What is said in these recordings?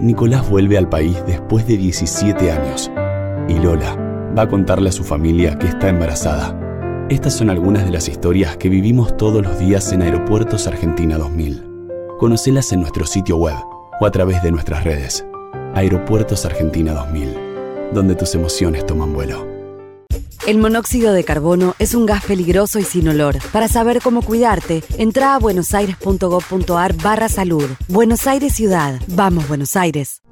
Nicolás vuelve al país después de 17 años y Lola va a contarle a su familia que está embarazada. Estas son algunas de las historias que vivimos todos los días en Aeropuertos Argentina 2000. Conocelas en nuestro sitio web o a través de nuestras redes. Aeropuertos Argentina 2000, donde tus emociones toman vuelo. El monóxido de carbono es un gas peligroso y sin olor. Para saber cómo cuidarte, entra a buenosaires.gov.ar barra salud. Buenos Aires Ciudad. Vamos, Buenos Aires.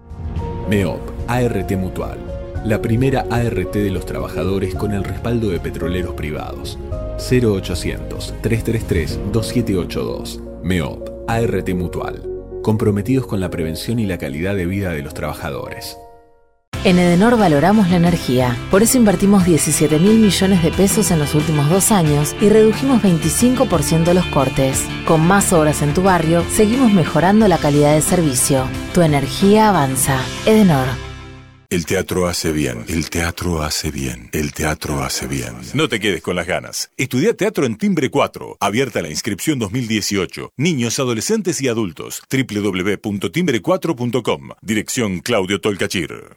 MEOP, ART Mutual. La primera ART de los trabajadores con el respaldo de petroleros privados. 0800-333-2782. MEOP, ART Mutual. Comprometidos con la prevención y la calidad de vida de los trabajadores. En Edenor valoramos la energía, por eso invertimos 17 mil millones de pesos en los últimos dos años y redujimos 25% los cortes. Con más obras en tu barrio, seguimos mejorando la calidad de servicio. Tu energía avanza. Edenor. El teatro hace bien, el teatro hace bien, el teatro hace bien. No te quedes con las ganas. Estudia teatro en Timbre 4. Abierta la inscripción 2018. Niños, adolescentes y adultos. www.timbre4.com. Dirección Claudio Tolcachir.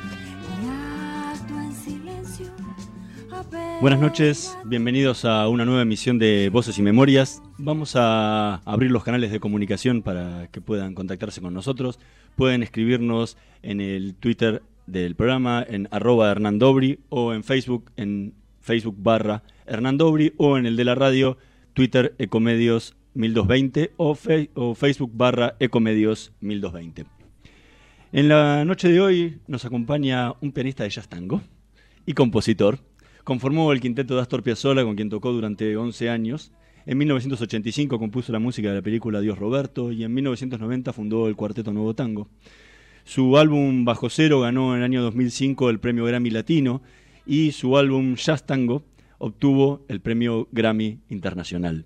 Buenas noches, bienvenidos a una nueva emisión de Voces y Memorias. Vamos a abrir los canales de comunicación para que puedan contactarse con nosotros. Pueden escribirnos en el Twitter del programa, en arroba Hernán Dobri, o en Facebook, en Facebook barra Hernán Dobri, o en el de la radio, Twitter Ecomedios 1220 o, o Facebook barra Ecomedios 1220. En la noche de hoy nos acompaña un pianista de jazz tango y compositor. Conformó el quinteto de Astor Piazzolla, con quien tocó durante 11 años. En 1985 compuso la música de la película Dios Roberto y en 1990 fundó el Cuarteto Nuevo Tango. Su álbum Bajo Cero ganó en el año 2005 el premio Grammy Latino y su álbum Jazz Tango obtuvo el premio Grammy Internacional.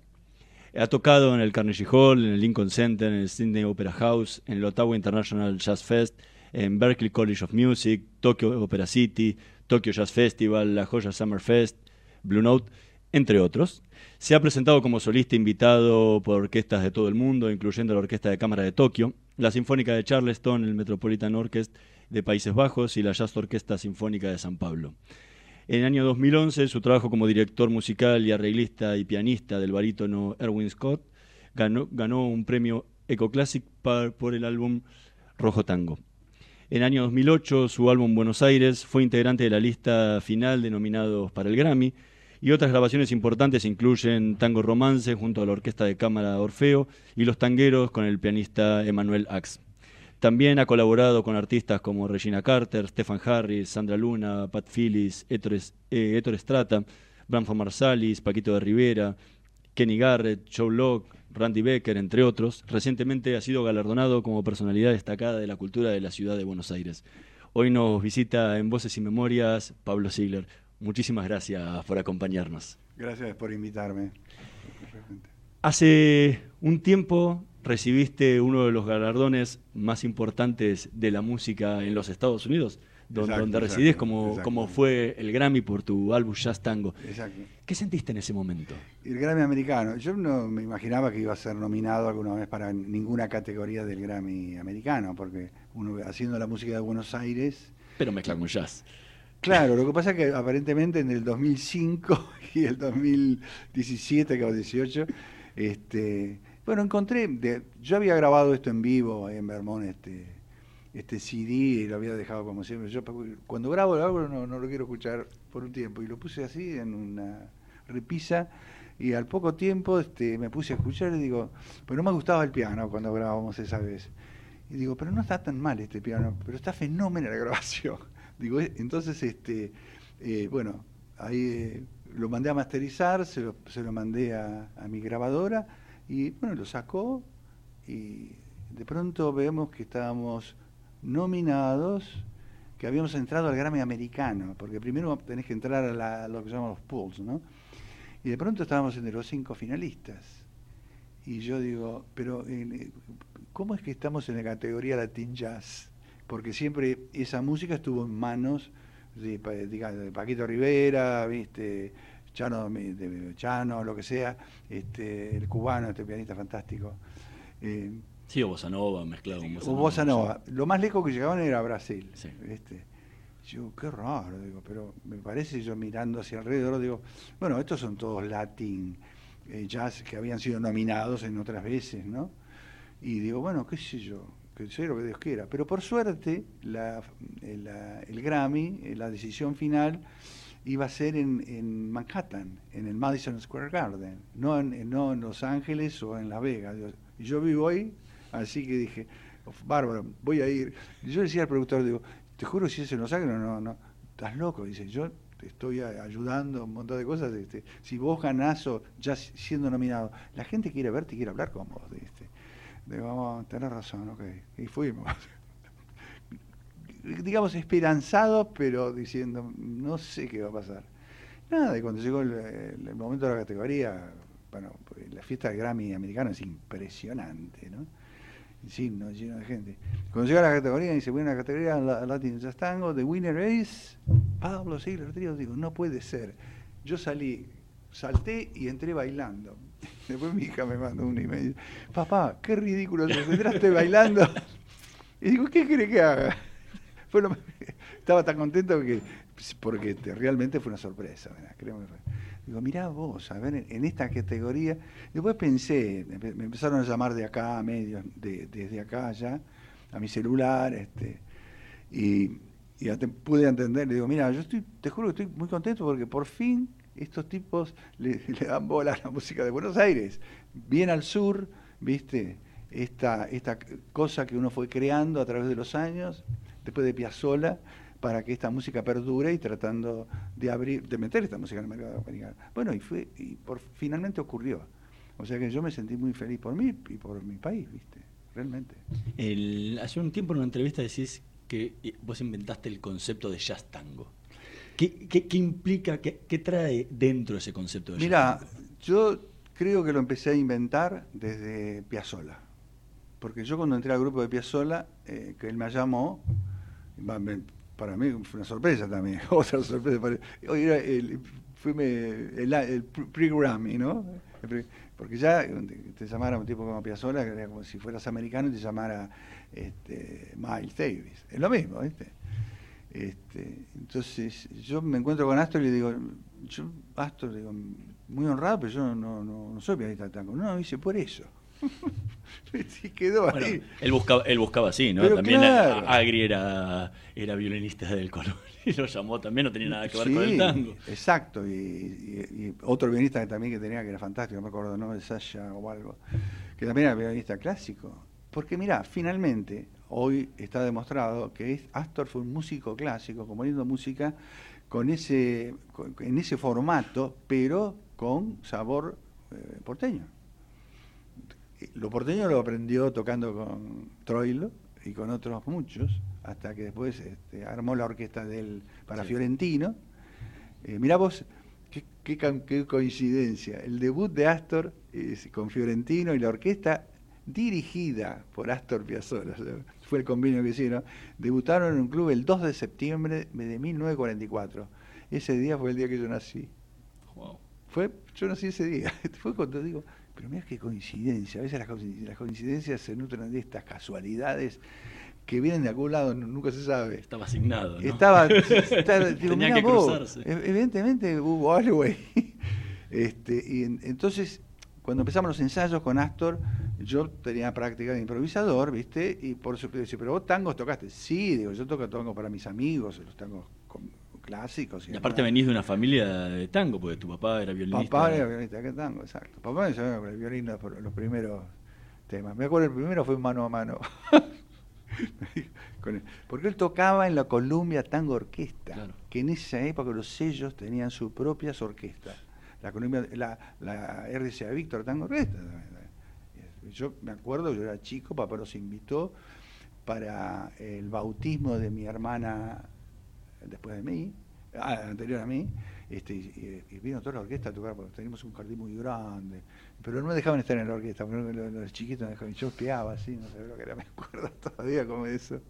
Ha tocado en el Carnegie Hall, en el Lincoln Center, en el Sydney Opera House, en el Ottawa International Jazz Fest, en Berklee College of Music, Tokyo Opera City, Tokyo Jazz Festival, La Joya Summer Fest, Blue Note, entre otros. Se ha presentado como solista invitado por orquestas de todo el mundo, incluyendo la Orquesta de Cámara de Tokio, la Sinfónica de Charleston, el Metropolitan Orchestra de Países Bajos y la Jazz Orquesta Sinfónica de San Pablo. En el año 2011, su trabajo como director musical y arreglista y pianista del barítono Erwin Scott ganó, un premio Ecoclassic por el álbum Rojo Tango. En año 2008, su álbum Buenos Aires fue integrante de la lista final de nominados para el Grammy, y otras grabaciones importantes incluyen Tango Romance junto a la Orquesta de Cámara Orfeo y Los Tangueros con el pianista Emanuel Ax. También ha colaborado con artistas como Regina Carter, Stefan Harris, Sandra Luna, Pat Phillips, Héctor, eh, Estrata, Branfo Marsalis, Paquito de Rivera, Kenny Garrett, Joe Locke, Randy Becker, entre otros. Recientemente ha sido galardonado como personalidad destacada de la cultura de la ciudad de Buenos Aires. Hoy nos visita en Voces y Memorias Pablo Ziegler. Muchísimas gracias por acompañarnos. Gracias por invitarme. Hace un tiempo recibiste uno de los galardones más importantes de la música en los Estados Unidos, donde, residís, como, como, fue el Grammy por tu álbum Jazz Tango. Exacto. ¿Qué sentiste en ese momento? El Grammy americano. Yo no me imaginaba que iba a ser nominado alguna vez para ninguna categoría del Grammy americano, porque uno haciendo la música de Buenos Aires. Pero mezcla con jazz. Claro, lo que pasa es que aparentemente en el 2005 y el 2017, que 18, este, bueno, encontré, de, yo había grabado esto en vivo en Vermont, este, este CD, lo había dejado como siempre. Yo cuando grabo algo no, no lo quiero escuchar por un tiempo, y lo puse así en una repisa, y al poco tiempo este, me puse a escuchar y digo, pero no me gustaba el piano cuando grabábamos esa vez. Y digo, pero no está tan mal este piano, pero está fenómeno la grabación. digo, eh, entonces, este, eh, bueno, ahí eh, lo mandé a masterizar, se lo, se lo mandé a, mi grabadora y bueno, lo sacó y de pronto vemos que estábamos nominados, que habíamos entrado al Grammy americano, porque primero tenés que entrar a, la, lo que llaman los pools, ¿no? Y de pronto estábamos entre los cinco finalistas. Y yo digo, pero ¿cómo es que estamos en la categoría Latin Jazz? Porque siempre esa música estuvo en manos de, de Paquito Rivera, ¿viste? Chano, Chano, lo que sea, este, el cubano, este pianista fantástico. Eh, sí, o Bossa Nova, mezclado con Bossa, o Bossa Nova. Lo más lejos que llegaban era Brasil. Sí. ¿viste? Yo, qué raro, digo, pero me parece yo mirando hacia alrededor, digo, bueno, estos son todos latin eh, jazz que habían sido nominados en otras veces, ¿no? Y digo, bueno, qué sé yo, que sé lo que Dios quiera. Pero por suerte, la, el, el, Grammy, eh, la decisión final, iba a ser en, en, Manhattan, en el Madison Square Garden, no en, no en Los Ángeles o en Las Vegas. Yo vivo ahí, así que dije, bárbaro, voy a ir. Y yo decía al productor, digo, te juro, si es en Los Ángeles, no, no, estás loco. Dice, yo te estoy ayudando un montón de cosas. Este, si vos ganás o ya siendo nominado, la gente quiere verte y quiere hablar con vos. Este. Digo, tener razón, ok. Y fuimos. Digamos, esperanzados, pero diciendo, no sé qué va a pasar. Nada, y cuando llegó el, momento de la categoría, bueno, pues, la fiesta del Grammy americano es impresionante, ¿no? Sí, no, lleno de gente. Cuando llega la categoría, dice, bueno, la categoría Latin Jazz Tango, the winner is Pablo Sigler Trío. Digo, no puede ser. Yo salí, salté y entré bailando. Después mi hija me mandó un email. Papá, qué ridículo, te entraste bailando. Y digo, ¿qué quiere que haga? estaba tan contento que, porque realmente fue una sorpresa. Digo, mirá vos, a ver, en, esta categoría. Después pensé, me empezaron a llamar de acá, medios, de, desde acá ya, a mi celular, este, y, pude entender. Le digo, mira, yo estoy, te juro que estoy muy contento porque por fin estos tipos le, dan bola a la música de Buenos Aires. Bien al sur, ¿viste? Esta, esta cosa que uno fue creando a través de los años, después de Piazzolla, para que esta música perdure y tratando de abrir, de meter esta música en el mercado americano. Bueno, y fue, y por, finalmente ocurrió. O sea que yo me sentí muy feliz por mí y por mi país, ¿viste? Realmente. El, hace un tiempo en una entrevista decís que vos inventaste el concepto de jazz tango. ¿Qué, qué, implica, qué, qué, trae dentro ese concepto de Mira, yo creo que lo empecé a inventar desde Piazzola. Porque yo cuando entré al grupo de Piazzola, eh, que él me llamó, para mí fue una sorpresa también, otra sorpresa. Hoy era el, el, el pre-Grammy, ¿no? Porque ya te llamara un tipo como Piazzola, que era como si fueras americano y te llamara este, Miles Davis. Es lo mismo, ¿viste? Este, entonces yo me encuentro con Astor y le digo, yo, Astor, digo, muy honrado, pero yo no, no, no soy pianista tango. No, dice, por eso. y quedó ahí. Él buscaba, él buscaba así, ¿no? también Agri era, era violinista del color y lo llamó también, no tenía nada que ver con el tango. Exacto, y, y, otro violinista que también que tenía que era fantástico, no me acuerdo, ¿no? De Sasha o algo, que también era violinista clásico. Porque mira, finalmente, hoy está demostrado que Astor fue un músico clásico, componiendo música con ese, en ese formato, pero con sabor eh, porteño. Lo porteño lo aprendió tocando con Troilo y con otros muchos, hasta que después este, armó la orquesta del, para Fiorentino. Eh, mirá vos, qué, qué, coincidencia. El debut de Astor con Fiorentino y la orquesta dirigida por Astor Piazzolla, fue el convenio que hicieron, debutaron en un club el 2 de septiembre de 1944. Ese día fue el día que yo nací. Fue, yo nací ese día. Fue cuando digo, pero mira qué coincidencia. A veces las, coincidencias se nutren de estas casualidades que vienen de algún lado, nunca se sabe. Estaba asignado. ¿no? Estaba, estaba digo, Tenía que vos, cruzarse. e- evidentemente hubo algo ahí. Este, y en- entonces, cuando empezamos los ensayos con Astor, yo tenía práctica de improvisador, ¿viste? Y por eso dice, pero vos tangos tocaste. Sí, digo, yo toco tangos para mis amigos, los tangos con- clásicos. Y aparte venís de una familia de tango, porque tu papá era violinista. Papá era violinista, ¿qué tango? Exacto. Papá me enseñó con el violín los, los primeros temas. Me acuerdo el primero fue mano a mano. Porque él tocaba en la Columbia Tango Orquesta, que en esa época los sellos tenían sus propias orquestas. La Columbia, la, la RCA Víctor Tango Orquesta. Yo me acuerdo, yo era chico, papá los invitó para el bautismo de mi hermana después de mí, ah, anterior a mí, este, y, y vino toda la orquesta a tocar, porque teníamos un jardín muy grande, pero no me dejaban estar en la orquesta, porque los, los chiquitos me dejaban, yo espiaba así, no sé lo que era, me acuerdo todavía como eso.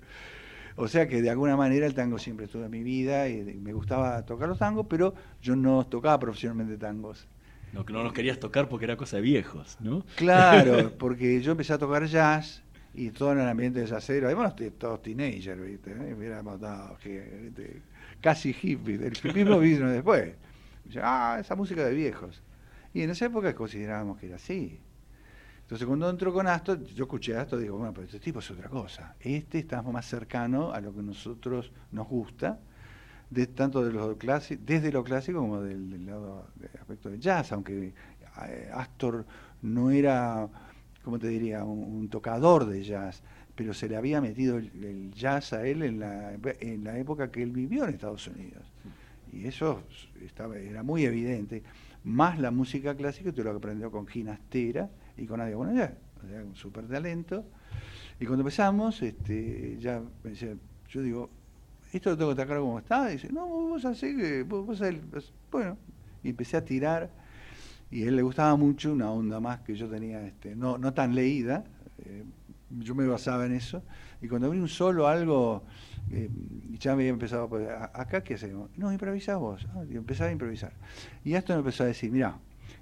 O sea que de alguna manera el tango siempre estuvo en mi vida y me gustaba tocar los tangos, pero yo no tocaba profesionalmente tangos. No, que no los querías tocar porque era cosa de viejos, ¿no? Claro, porque yo empecé a tocar jazz y todo en el ambiente de jazzero, además todos teenagers, ¿viste? ¿Eh? Éramos que, ¿viste? casi hippies, el hippismo vino después. Dice, ah, esa música de viejos. Y en esa época considerábamos que era así. Entonces cuando entró con Astor, yo escuché a Astor y digo, bueno, pero este tipo es otra cosa. Este está más cercano a lo que nosotros nos gusta, de, tanto de lo clásico, desde lo clásico como del, del lado del aspecto del jazz, aunque eh, Astor no era, ¿cómo te diría?, un, tocador de jazz, pero se le había metido el, jazz a él en la, en la época que él vivió en Estados Unidos. Y eso estaba, era muy evidente. Más la música clásica, tú lo que aprendió con Ginastera y con Nadia Bonayá, o sea, un súper talento. Y cuando empezamos, este, ya me decía, yo digo, esto lo tengo que tocar como está. Y dice, no, vos así que, vos, vos, bueno. Y empecé a tirar, y a él le gustaba mucho una onda más que yo tenía, este, no, no tan leída. Eh, yo me basaba en eso. Y cuando abrí un solo algo, eh, ya me había empezado, pues, ¿acá qué hacemos? No, improvisás vos. Ah, y empezaba a improvisar. Y esto me empezó a decir, mira,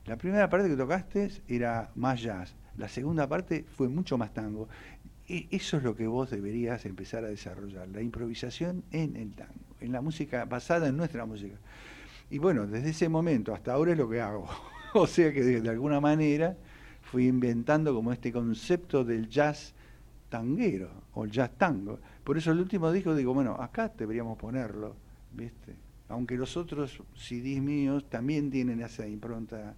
la primera parte que tocaste era más jazz, la segunda parte fue mucho más tango. Y eso es lo que vos deberías empezar a desarrollar, la improvisación en el tango, en la música basada en nuestra música. Y bueno, desde ese momento hasta ahora es lo que hago. o sea que de, alguna manera fui inventando como este concepto del jazz tanguero o jazz tango. Por eso el último disco digo, bueno, acá deberíamos ponerlo, ¿viste? Aunque los otros CDs míos también tienen esa impronta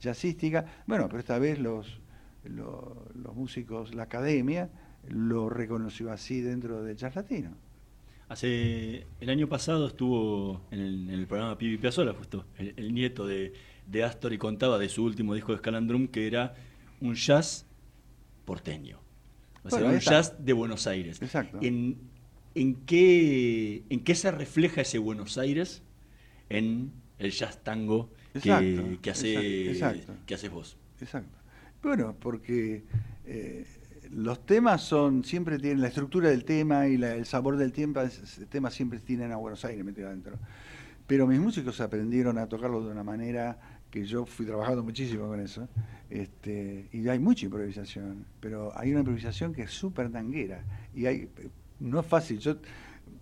jazzística, bueno, pero esta vez los, los, músicos, la academia, lo reconoció así dentro del jazz latino. Hace el año pasado estuvo en el, en el programa Pibi Piazzolla, justo el nieto de, de, Astor y contaba de su último disco de Scalandrum que era un jazz porteño. O sea, bueno, un jazz de Buenos Aires. Exacto. ¿En, en, qué, ¿En qué se refleja ese Buenos Aires en el jazz tango que, que, hace, exacto. que haces vos? Exacto. Bueno, porque eh, los temas son, siempre tienen la estructura del tema y la, el sabor del tema, el tema siempre tienen a Buenos Aires metido adentro. Pero mis músicos aprendieron a tocarlo de una manera que yo fui trabajando muchísimo con eso, este, y hay mucha improvisación, pero hay una improvisación que es súper tanguera, y hay, no es fácil, yo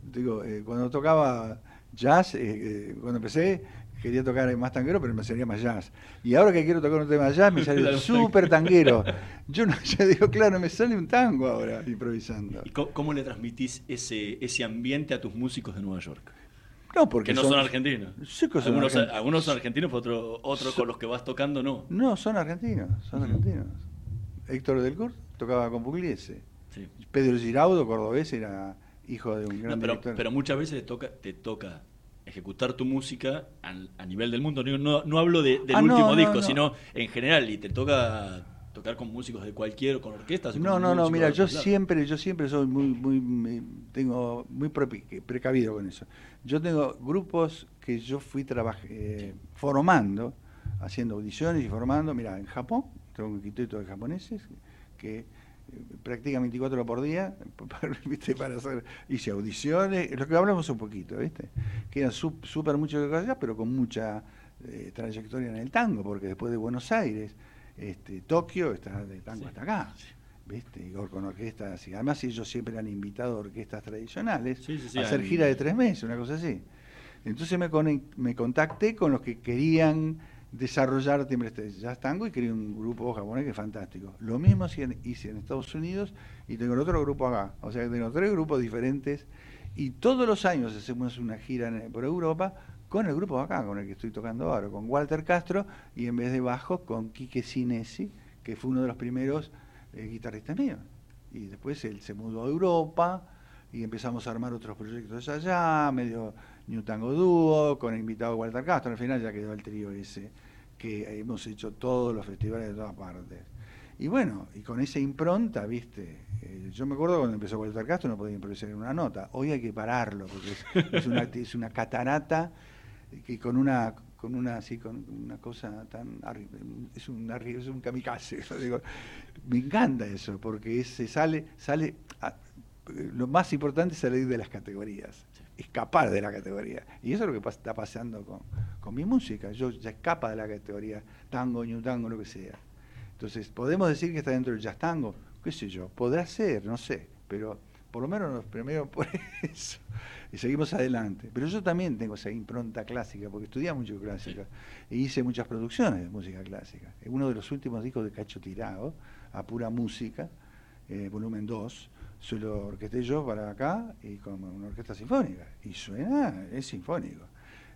digo, eh, cuando tocaba jazz, eh, eh, cuando empecé, quería tocar más tanguero, pero me salía más jazz. Y ahora que quiero tocar un tema jazz, me sale súper tanguero. Yo no, ya digo, claro, me sale un tango ahora improvisando. ¿Y cómo, cómo le transmitís ese, ese ambiente a tus músicos de Nueva York? No, porque que no son, son argentinos. Sí que son algunos, argentinos. algunos son argentinos, pero otros otro con los que vas tocando no. No, son argentinos, son uh -huh. argentinos. Héctor del Court tocaba con Pugliese. Sí. Pedro Giraudo, cordobés, era hijo de un gran no, pero, director. pero muchas veces te toca, te toca ejecutar tu música a, a nivel del mundo. No, no, no hablo de, del Ah, último disco, no. sino en general, y te toca tocar con músicos de cualquier, con orquestas. No, con no, no, mira, de yo siempre, yo siempre soy muy, muy, me- tengo muy precavido con eso. Yo tengo grupos que yo fui trabaj- eh, formando, haciendo audiciones y formando, mira, en Japón, tengo un quinteto de japoneses que eh, practican 24 horas por día, para, ¿viste? para hacer, hice audiciones, lo que hablamos un poquito, ¿viste? Que eran súper mucho que allá, pero con mucha eh, trayectoria en el tango, porque después de Buenos Aires, este, Tokio está de tango hasta acá. ¿viste? Y con orquestas, y además ellos siempre han invitado orquestas tradicionales Sí, sí, sí, a hacer gira de tres meses, una cosa así. Entonces me, conec- me contacté con los que querían desarrollar timbre este jazz tango y quería un grupo japonés que es fantástico. Lo mismo hice en, hice en Estados Unidos y tengo el otro grupo acá. O sea tengo tres grupos diferentes y todos los años hacemos una gira en- por Europa con el grupo acá, con el que estoy tocando ahora, con Walter Castro y en vez de bajo con Quique Sinesi, que fue uno de los primeros eh, guitarristas míos. Y después él se mudó a Europa y empezamos a armar otros proyectos allá, medio New Tango Dúo, con el invitado Walter Castro. Al final ya quedó el trío ese, que hemos hecho todos los festivales de todas partes. Y bueno, y con esa impronta, viste, Eh, yo me acuerdo cuando empezó Walter Castro no podía improvisar en una nota. Hoy hay que pararlo, porque es, una catarata que con una con una así con una cosa tan es un es un kamikaze digo, me encanta eso porque se sale sale a- lo más importante es salir de las categorías escapar de la categoría. Y eso es lo que pas- está pasando con, con mi música yo ya escapa de la categoría tango new tango lo que sea. Entonces podemos decir que está dentro del jazz tango qué sé yo podrá ser no sé pero por lo menos nos premiamos por eso y seguimos adelante. Pero yo también tengo esa impronta clásica, porque estudié mucho clásica e hice muchas producciones de música clásica. Uno de los últimos discos de Cacho Tirado, a pura música, eh, volumen 2, se lo orquesté yo para acá y con una orquesta sinfónica. Y suena, es sinfónico.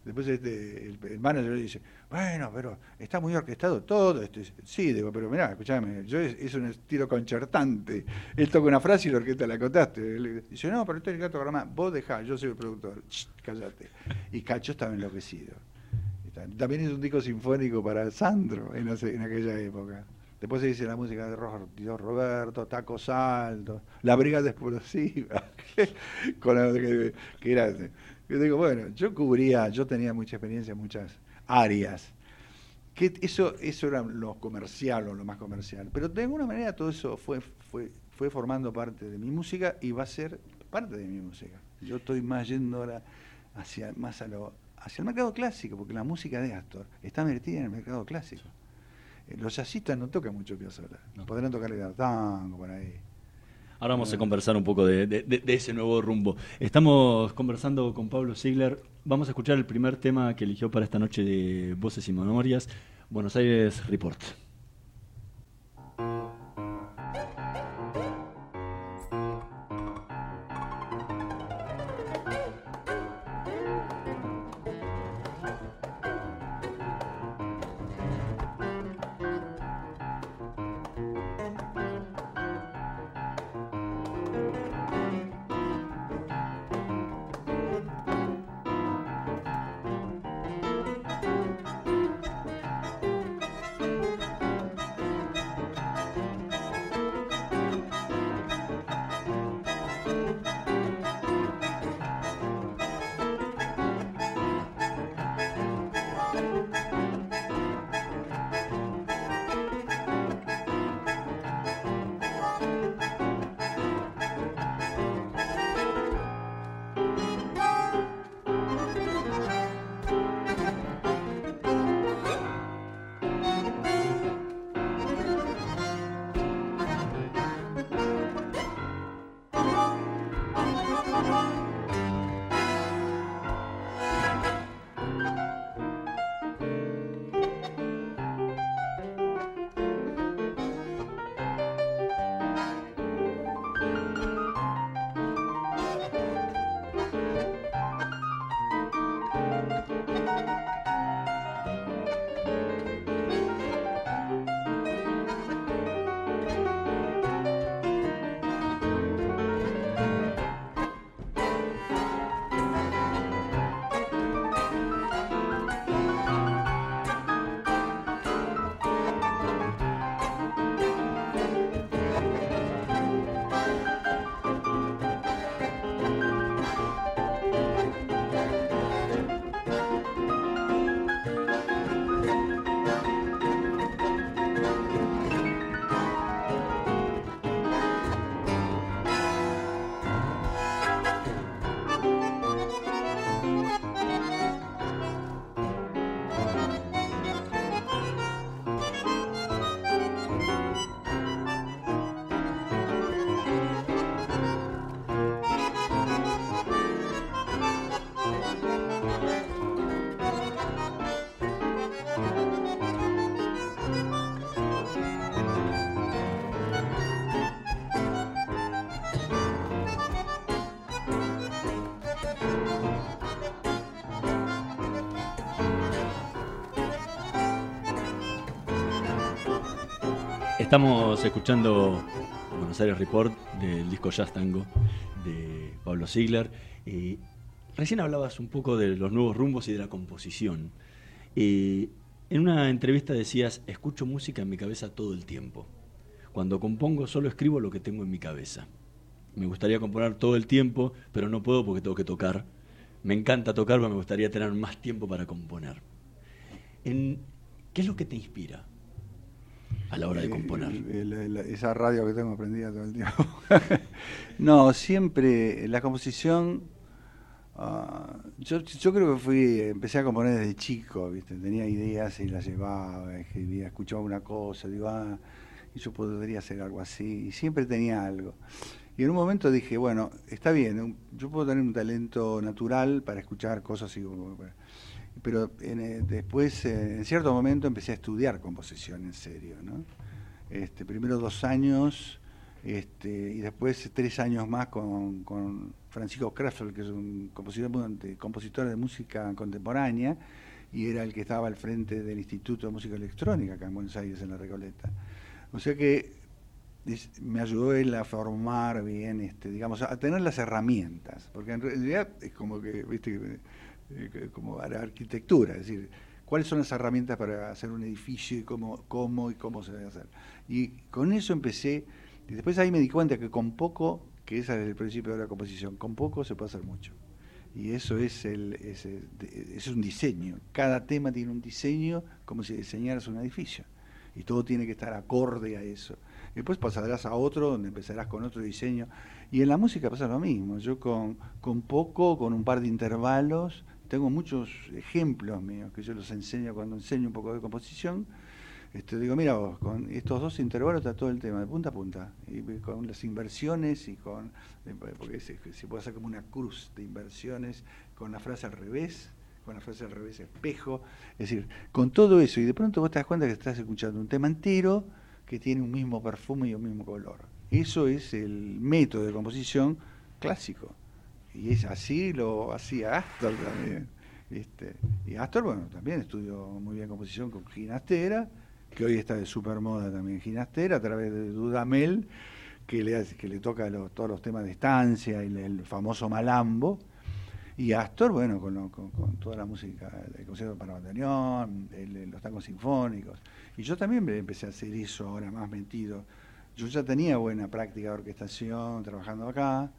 Después este, el, el manager le dice, bueno, pero está muy orquestado todo. esto". sí, pero mirá, escuchame, yo es, es un estilo concertante. Él toca una frase y la orquesta la contaste. Dice, no, pero hay que tocar más. Vos dejá, yo soy el productor. Shh, cállate. Y Cacho estaba enloquecido. También hizo un disco sinfónico para Sandro en, aquella época. Después se dice la música de Roberto, Tacos Altos, La Brigada Explosiva, con la, que, que. Yo digo, bueno, yo cubría, yo tenía mucha experiencia en muchas áreas. Que eso, eso era lo comercial o lo más comercial. Pero de alguna manera todo eso fue, fue, fue formando parte de mi música y va a ser parte de mi música. Yo estoy más yendo ahora hacia, más a lo, hacia el mercado clásico, porque la música de Astor está metida en el mercado clásico. Eh, Los jazzistas no tocan mucho Piazzolla. Podrán tocar el tango por ahí. Ahora vamos a conversar un poco de, de- de- de ese nuevo rumbo. Estamos conversando con Pablo Ziegler. Vamos a escuchar el primer tema que eligió para esta noche de Voces y Memorias, Buenos Aires Report. Música Estamos escuchando Buenos Aires Report del disco Jazz Tango de Pablo Ziegler. Eh, recién hablabas un poco de los nuevos rumbos y de la composición. Eh, en una entrevista decías, escucho música en mi cabeza todo el tiempo. Cuando compongo solo escribo lo que tengo en mi cabeza. Me gustaría componer todo el tiempo, pero no puedo porque tengo que tocar. Me encanta tocar, pero me gustaría tener más tiempo para componer. ¿Qué es lo que te inspira a la hora de componer? esa radio que tengo prendida todo el tiempo. no, siempre la composición. Ah, yo, yo creo que fui, empecé a componer desde chico, ¿viste? tenía ideas y las llevaba, escribía, escuchaba una cosa, digo, ah, yo podría hacer algo así, y siempre tenía algo. Y en un momento dije, bueno, está bien, yo puedo tener un talento natural para escuchar cosas y pero eh, después, eh, en cierto momento, empecé a estudiar composición en serio. ¿no? Este, primero dos años este, y después tres años más con, con Francisco Krafel, que es un compositor compositor de música contemporánea, y era el que estaba al frente del Instituto de Música Electrónica acá en Buenos Aires, en La Recoleta. O sea que me ayudó él a formar bien, este, digamos, a tener las herramientas, porque en realidad es como que, viste, eh, como la arquitectura, es decir, cuáles son las herramientas para hacer un edificio y cómo, cómo y cómo se debe hacer. Y con eso empecé, y después ahí me di cuenta que con poco, que ese es el principio de la composición, con poco se puede hacer mucho. Y eso es, el, es, es un diseño. Cada tema tiene un diseño como si diseñaras un edificio. Y todo tiene que estar acorde a eso. Después pasarás a otro, donde empezarás con otro diseño. Y en la música pasa lo mismo. Yo con, con poco, con un par de intervalos, tengo muchos ejemplos míos que yo los enseño cuando enseño un poco de composición. Este, digo, mira vos, con estos dos intervalos está todo el tema, de punta a punta, y con las inversiones y con, eh, porque se, puede hacer como una cruz de inversiones, con la frase al revés, con la frase al revés espejo, es decir, con todo eso, y de pronto vos te das cuenta que estás escuchando un tema entero que tiene un mismo perfume y un mismo color. Eso es el método de composición clásico. Y es así lo hacía Astor también. ¿viste? Y Astor, bueno, también estudió muy bien composición con Ginastera, que hoy está de super moda también Ginastera, a través de Dudamel, que le, que le toca todos los temas de estancia y el, famoso Malambo. Y Astor, bueno, con, con, toda la música, el concierto para bandoneón, los tangos sinfónicos. Y yo también empecé a hacer eso ahora más metido. Yo ya tenía buena práctica de orquestación trabajando acá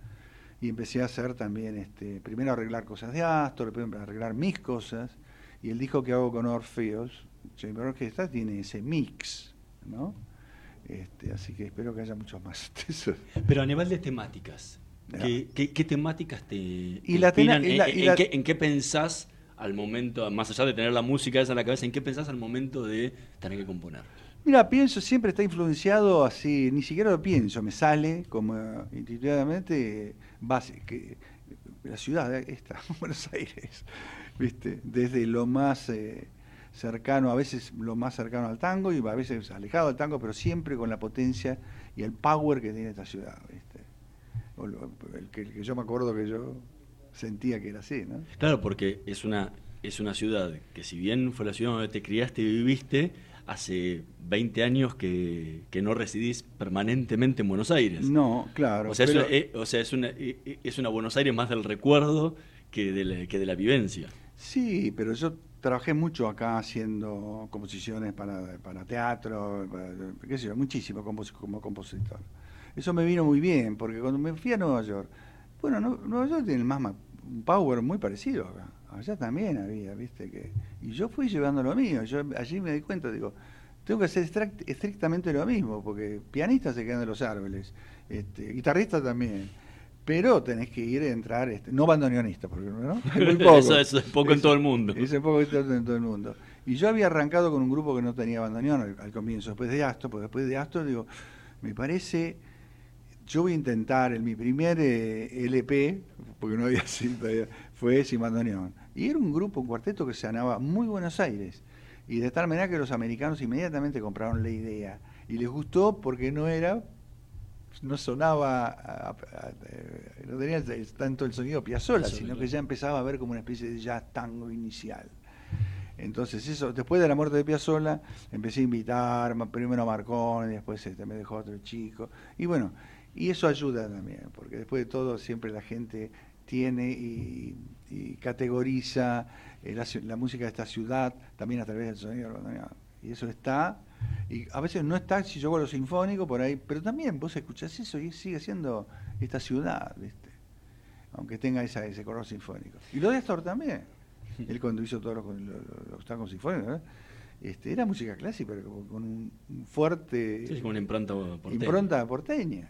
y empecé a hacer también, este, primero arreglar cosas de Astor, después arreglar mis cosas, y el disco que hago con Orfeos, Chamber Orquesta, tiene ese mix, ¿no? Este, así que espero que haya muchos más. Pero a nivel de temáticas, ¿qué, temáticas te, inspiran? ¿En, qué, pensás al momento, más allá de tener la música esa en la cabeza, en qué pensás al momento de tener que componer? Mira, pienso siempre está influenciado así, ni siquiera lo pienso, me sale como intuitivamente base, que la ciudad esta, Buenos Aires, ¿viste? Desde lo más eh, cercano, a veces lo más cercano al tango y a veces alejado del tango, pero siempre con la potencia y el power que tiene esta ciudad, ¿viste? el, que, el que yo me acuerdo que yo sentía que era así, ¿no? Claro, porque es una es una ciudad que si bien fue la ciudad donde te criaste y viviste, hace 20 años que, no residís permanentemente en Buenos Aires. No, claro. O sea, es, una, eh, o sea es, una, eh, eh, es una Buenos Aires más del recuerdo que de la, que de la vivencia. Sí, pero yo trabajé mucho acá haciendo composiciones para, para teatro, qué sé yo, muchísimo como, como compositor. Eso me vino muy bien, porque cuando me fui a Nueva York, bueno, Nueva York tiene más un power muy parecido acá allá también había, viste que. Y yo fui llevando lo mío, yo allí me di cuenta, digo, tengo que hacer estrictamente lo mismo, porque pianistas se quedan de los árboles, este, guitarristas también. Pero tenés que ir a entrar, este, no bandoneonista, porque ¿no? muy poco. eso, es poco en todo el mundo. Eso es poco en todo el mundo. Y yo había arrancado con un grupo que no tenía bandoneón al, comienzo, después de Astor, pues después de Astor digo, me parece yo voy a intentar, en mi primer eh, LP, porque no había sido todavía, fue Sin Bandoneón. Y era un grupo, un cuarteto que se llamaba Muy Buenos Aires. Y de tal manera que los americanos inmediatamente compraron la idea. Y les gustó porque no era, no sonaba, no tenía tanto el sonido Piazzolla, sino que ya empezaba a ver como una especie de jazz tango inicial. Entonces, eso, después de la muerte de Piazzolla, empecé a invitar, primero a Marconi, después este, me dejó otro chico. Y bueno, y eso ayuda también, porque después de todo siempre la gente tiene y, y categoriza eh, la, música de esta ciudad también a través del sonido. Y eso está, y a veces no está si yo hago lo sinfónico por ahí, pero también vos escuchás eso y sigue siendo esta ciudad, ¿viste? aunque tenga esa, ese color sinfónico. Y lo de Astor también. Él cuando hizo todos los, los, los tangos sinfónicos, ¿verdad? este, era música clásica, pero con, un, un fuerte Sí, con una impronta porteña. impronta porteña.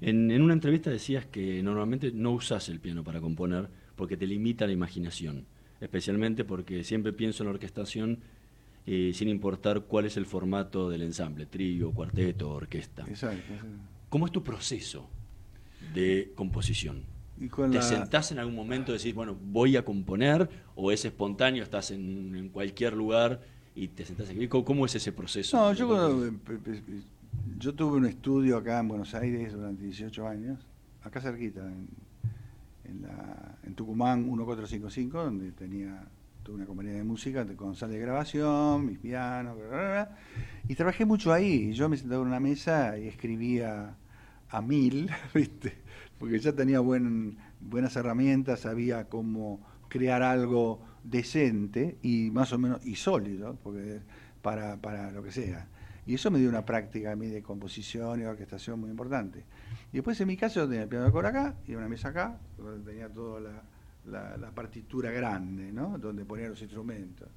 En, en una entrevista decías que normalmente no usas el piano para componer porque te limita la imaginación, especialmente porque siempre pienso en la orquestación eh, sin importar cuál es el formato del ensamble, trío, cuarteto, orquesta. Exacto. exacto. ¿Cómo es tu proceso de composición? Y ¿Te la- sentás en algún momento y decís, bueno, voy a componer? ¿O es espontáneo, estás en, en cualquier lugar y te sentás a escribir? ¿Cómo, cómo es ese proceso? No, yo cuando empe- yo tuve un estudio acá en Buenos Aires durante 18 años, acá cerquita, en, en, la, Tucumán 1455, donde tenía tuve una compañía de música con sala de grabación, mis pianos, bla, bla, bla, y trabajé mucho ahí. Yo me sentaba en una mesa y escribía a mil, ¿viste? Porque ya tenía buen, buenas herramientas, sabía cómo crear algo decente y más o menos y sólido, para, para lo que sea. Y eso me dio una práctica a mí de composición y orquestación muy importante. Y después en mi caso yo tenía el piano de acá y una mesa acá, donde tenía toda la, partitura grande, ¿no? Donde ponía los instrumentos.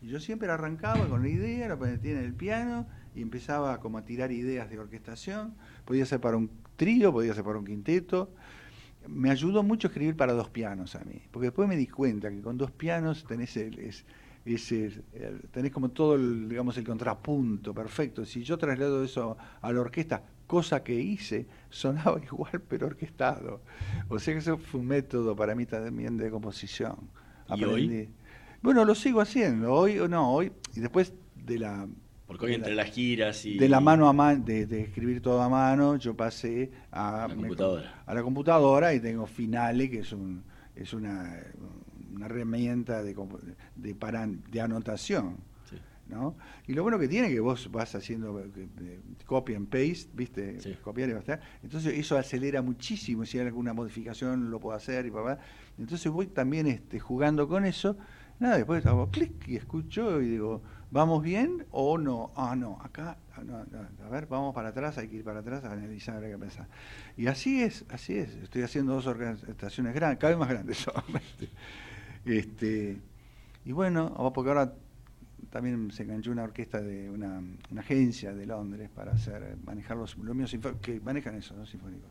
Y yo siempre arrancaba con la idea, la ponía en el piano y empezaba como a tirar ideas de orquestación. Podía ser para un trío, podía ser para un quinteto. Me ayudó mucho escribir para dos pianos a mí, porque después me di cuenta que con dos pianos tenés el- tenés como todo el, digamos, el contrapunto perfecto. Si yo traslado eso a la orquesta, cosa que hice, sonaba igual pero orquestado. O sea que eso fue un método para mí también de composición. ¿Y hoy? Bueno, lo sigo haciendo. Hoy, no, hoy, y después de la Porque hoy de entre la- las giras y... de la mano a mano, de, de escribir todo a mano, yo pasé a, la me- computadora. a la computadora y tengo Finale, que es un es una, una herramienta de, compu- de, para, de anotación. Y lo bueno que tiene es que vos vas haciendo eh, eh, copy and paste, ¿viste? Sí. Copiar y pasar. Entonces eso acelera muchísimo, si hay alguna modificación lo puedo hacer y papá. Entonces voy también este, jugando con eso. Nada, después hago clic y escucho y digo, ¿vamos bien o no? Ah, no, acá, ah, no, no, a ver, vamos para atrás, hay que ir para atrás a analizar, hay que pensar. Y así es, así es. Estoy haciendo dos organizaciones grandes, cada vez más grandes solamente. Este, y bueno, ah, porque ahora también se enganchó una orquesta de una, una agencia de Londres para hacer manejar los, los míos que manejan eso, ¿no? Sinfónicos.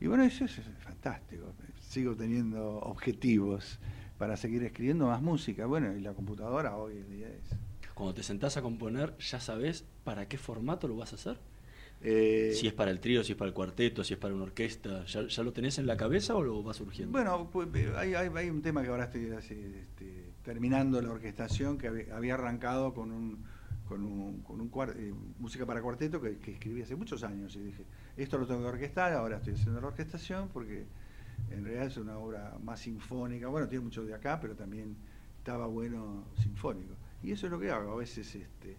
Y bueno, eso es, fantástico. Sigo teniendo objetivos para seguir escribiendo más música. Bueno, y la computadora hoy en día es. Cuando te sentás a componer, ¿ya sabes para qué formato lo vas a hacer? Eh, Si es para el trío, si es para el cuarteto, si es para una orquesta, ¿ya, ya lo tenés en la cabeza o lo va surgiendo? Bueno, pues, eh, hay, hay- hay un tema que ahora estoy así, este, terminando la orquestación que había, arrancado con un con un, con un eh, música para cuarteto que, escribí hace muchos años y dije esto lo tengo que orquestar ahora estoy haciendo la orquestación porque en realidad es una obra más sinfónica bueno tiene mucho de acá pero también estaba bueno sinfónico. Y eso es lo que hago a veces este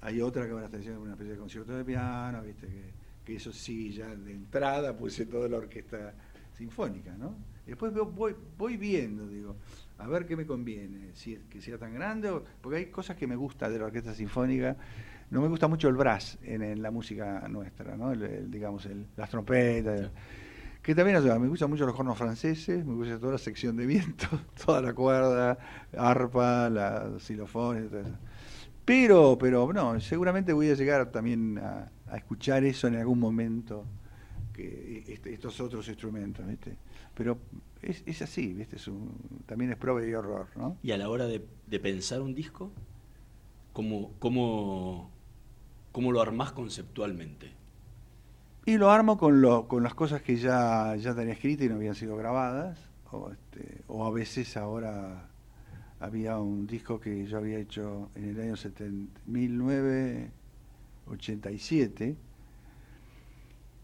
hay otra que ahora está haciendo una especie de concierto de piano viste que, que eso sí ya de entrada puse toda la orquesta sinfónica no después voy voy viendo digo a ver qué me conviene, si es que sea tan grande, o- porque hay cosas que me gusta de la orquesta sinfónica. No me gusta mucho el brass en, en la música nuestra, ¿no? El- el, digamos, el- las trompetas. Que también, sea, me gustan mucho los cornos franceses, me gusta toda la sección de viento, toda la cuerda, arpa, la xilofón, todo eso. Pero, pero no, seguramente voy a llegar también a, a escuchar eso en algún momento, que este- estos otros instrumentos, ¿viste? Pero es, es así, ¿viste? Es un- también es prueba y horror, ¿no? Y a la hora de, de pensar un disco, ¿cómo, cómo, cómo lo armás conceptualmente? Y lo armo con, lo, con las cosas que ya, ya tenía escritas y no habían sido grabadas, o, este, o a veces ahora había un disco que yo había hecho en el año 70 1987,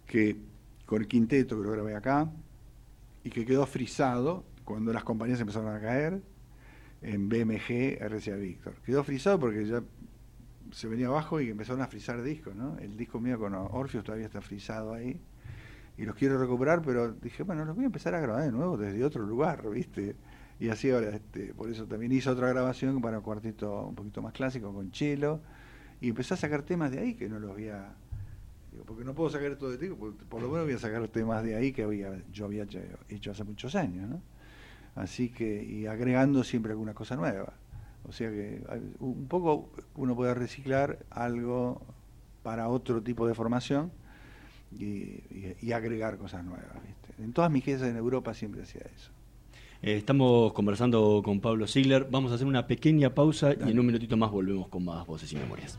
que con el quinteto que lo grabé acá, y que quedó frisado cuando las compañías empezaron a caer, en BMG RCA Víctor. Quedó frisado porque ya se venía abajo y empezaron a frizar discos, ¿no? El disco mío con Orpheus todavía está frisado ahí y los quiero recuperar, pero dije, bueno, los voy a empezar a grabar de nuevo desde otro lugar, ¿viste? Y así ahora, este, por eso también hice otra grabación para un cuartito un poquito más clásico con chelo y empecé a sacar temas de ahí que no los había digo, porque no puedo sacar todo de ti, por lo menos voy a sacar temas de ahí que había, yo había hecho hace muchos años, ¿no? Así que, y agregando siempre alguna cosa nueva. O sea que un poco uno puede reciclar algo para otro tipo de formación y, agregar cosas nuevas. En todas mis giras en Europa siempre hacía eso. Eh, estamos conversando con Pablo Ziegler. Vamos a hacer una pequeña pausa y en un minutito más volvemos con más voces y memorias.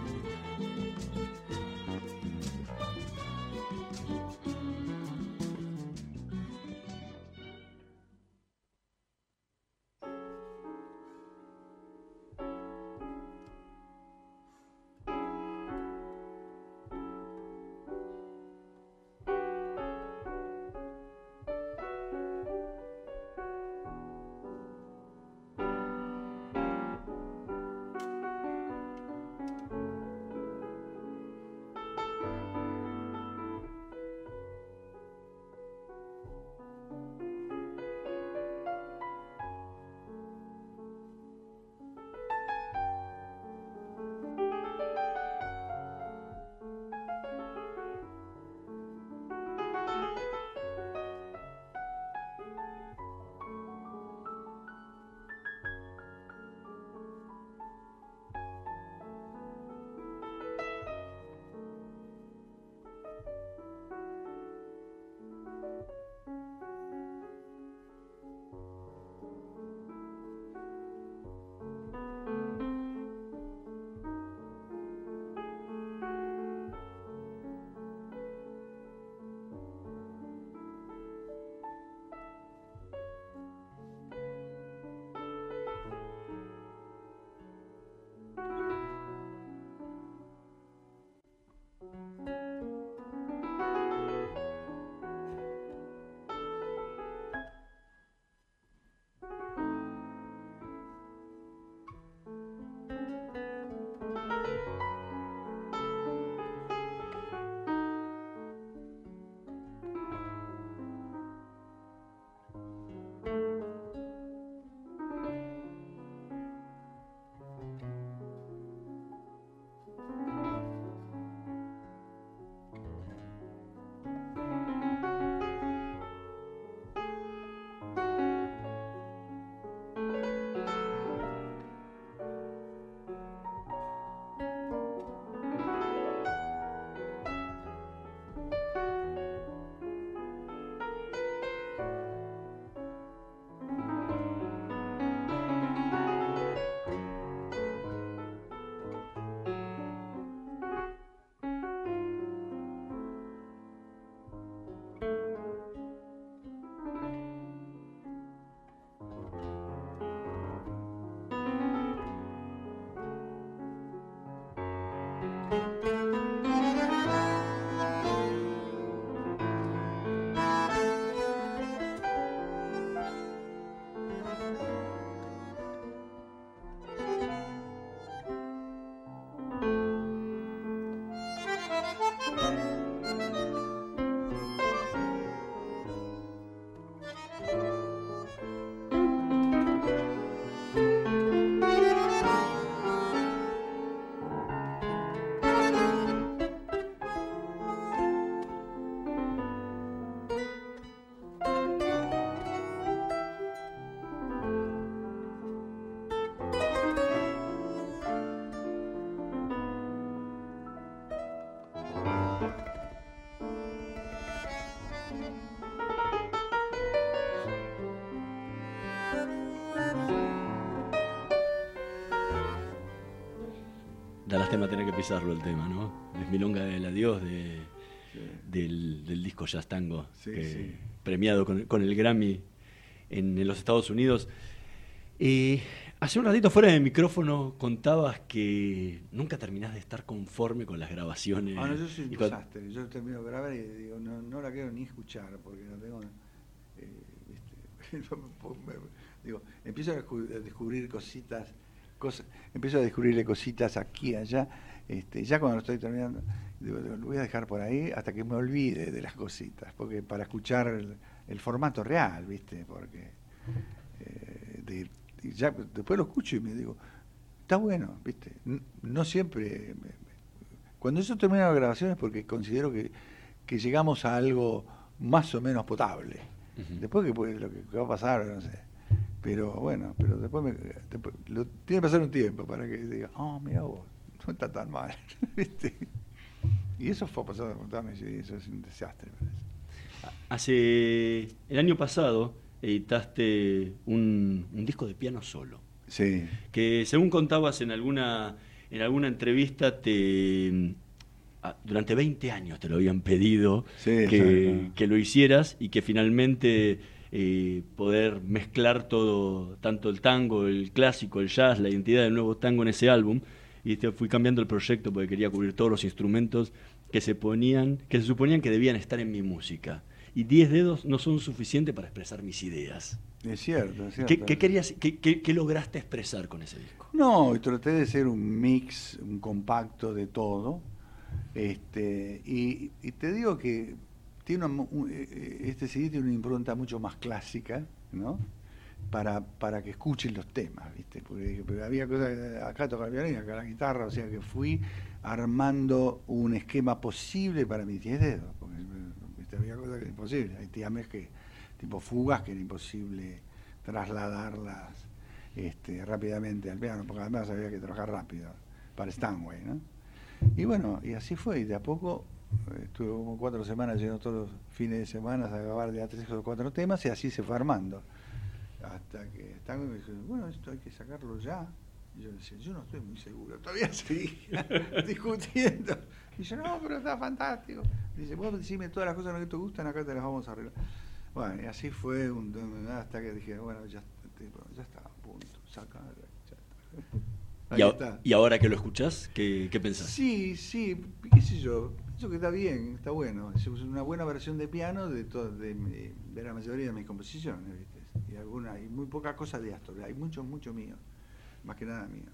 Música lástima tener que pisarlo el tema, ¿no? Es Milonga del Adiós de, del, del, disco Jazz Tango, premiado con, con, el Grammy en, en los Estados Unidos. Eh, hace un ratito fuera del micrófono contabas que nunca terminás de estar conforme con las grabaciones. Ah, no, yo soy un desastre. Yo termino de grabar y digo, no, no, la quiero ni escuchar porque no tengo... Eh, digo, empiezo a descubrir cositas, cosas, empiezo a descubrirle cositas aquí, allá. Este, ya cuando lo estoy terminando, digo, lo voy a dejar por ahí hasta que me olvide de las cositas, porque para escuchar el, el formato real, ¿viste? Porque eh, de y ya después lo escucho y me digo, está bueno, ¿viste? No siempre. cuando yo termino las grabaciones porque considero que, que, llegamos a algo más o menos potable. Después que lo que, va a pasar, no sé. Pero bueno, pero después, me, lo, tiene que pasar un tiempo para que diga, oh, mira vos, no está tan mal, ¿viste? Y eso fue pasado y eso es un desastre. Hace el año pasado editaste un, disco de piano solo. Sí. Que según contabas en alguna, en alguna entrevista, te ah, durante 20 años te lo habían pedido que, lo hicieras y que finalmente eh, poder mezclar todo, tanto el tango, el clásico, el jazz, la identidad del nuevo tango en ese álbum. Y te fui cambiando el proyecto porque quería cubrir todos los instrumentos que se ponían, que se suponían que debían estar en mi música y 10 dedos no son suficientes para expresar mis ideas. Es cierto, es cierto. ¿Qué, querías, qué, lograste expresar con ese disco? No, traté de ser un mix, un compacto de todo. Este, y, te digo que tiene eh, eh, este CD tiene una impronta mucho más clásica, ¿no? Para, para que escuchen los temas, ¿viste? Porque, había cosas, acá toca el violín, acá la guitarra, o sea que fui armando un esquema posible para mis 10 dedos había cosas que eran imposibles. Hay tiames que, tipo fugas, que era imposible trasladarlas este, rápidamente al piano, porque además había que trabajar rápido para Stanway, ¿no? Y bueno, y así fue, y de a poco eh, estuve como cuatro semanas yendo todos los fines de semana a grabar de a tres o cuatro temas y así se fue armando. Hasta que me dijo, bueno, esto hay que sacarlo ya. Y yo decía, yo no estoy muy seguro, todavía seguía discutiendo. Y yo, no, pero está fantástico. Dice, vos decime todas las cosas que te gustan, acá te las vamos a arreglar. Bueno, y así fue un, hasta que dije, bueno, ya, ya está, punto, saca, ya está. ¿Y, ahora que lo escuchás, ¿qué, qué pensás? Sí, sí, qué sé yo, pienso que está bien, está bueno. Es una buena versión de piano de, de, de, la mayoría de mis composiciones, ¿viste? Y, alguna, y muy poca cosa de Astor, hay mucho, mucho mío, más que nada mío.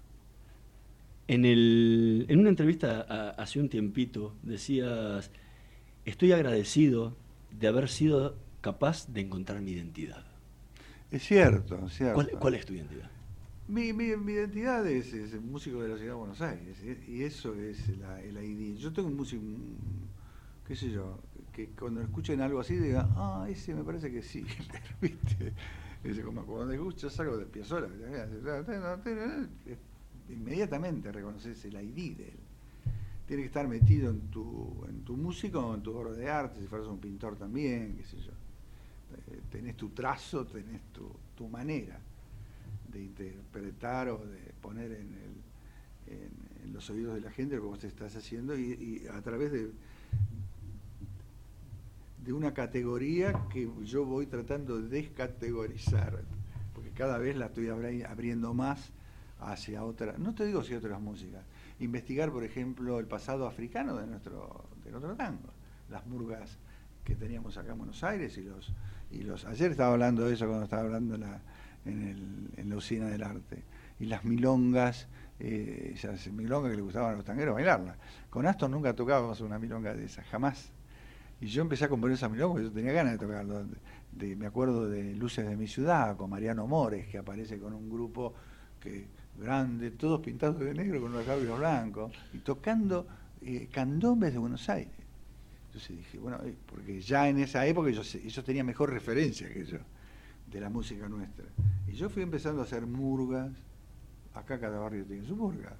En, el, en una entrevista hace un tiempito decías, estoy agradecido de haber sido capaz de encontrar mi identidad. Es cierto, es cierto. ¿Cuál, es tu identidad? Mi, mi, identidad es, es, músico de la ciudad de Buenos Aires y eso es la, el ID. Yo tengo un músico, qué sé yo, que cuando escuchen algo así digan, ah, ese me parece que sí, ¿viste? Dice, como cuando escuchas algo de Piazzolla, inmediatamente reconoces el ID de él. Tiene que estar metido en tu, en tu música o en tu obra de arte, si fueras un pintor también, qué sé yo. Eh, tenés tu trazo, tenés tu, tu manera de interpretar o de poner en, el, en, los oídos de la gente lo que vos estás haciendo y, a través de, de una categoría que yo voy tratando de descategorizar, porque cada vez la estoy abriendo más hacia otras, no te digo hacia otras músicas, investigar, por ejemplo, el pasado africano de nuestro, de nuestro tango, las murgas que teníamos acá en Buenos Aires y los, y los ayer estaba hablando de eso cuando estaba hablando la, en, el, en la usina del arte, y las milongas, eh, esas milongas que le gustaban a los tangueros bailarlas. Con Aston nunca tocábamos una milonga de esas, jamás. Y yo empecé a componer esas milongas, yo tenía ganas de tocarlo. De, me acuerdo de Luces de mi ciudad, con Mariano Mores, que aparece con un grupo que grande, todos pintados de negro con los labios blancos, y tocando eh, candombes de Buenos Aires. Entonces dije, bueno, eh, porque ya en esa época ellos, ellos tenían mejor referencia que yo de la música nuestra. Y yo fui empezando a hacer murgas, acá cada barrio tiene su murga.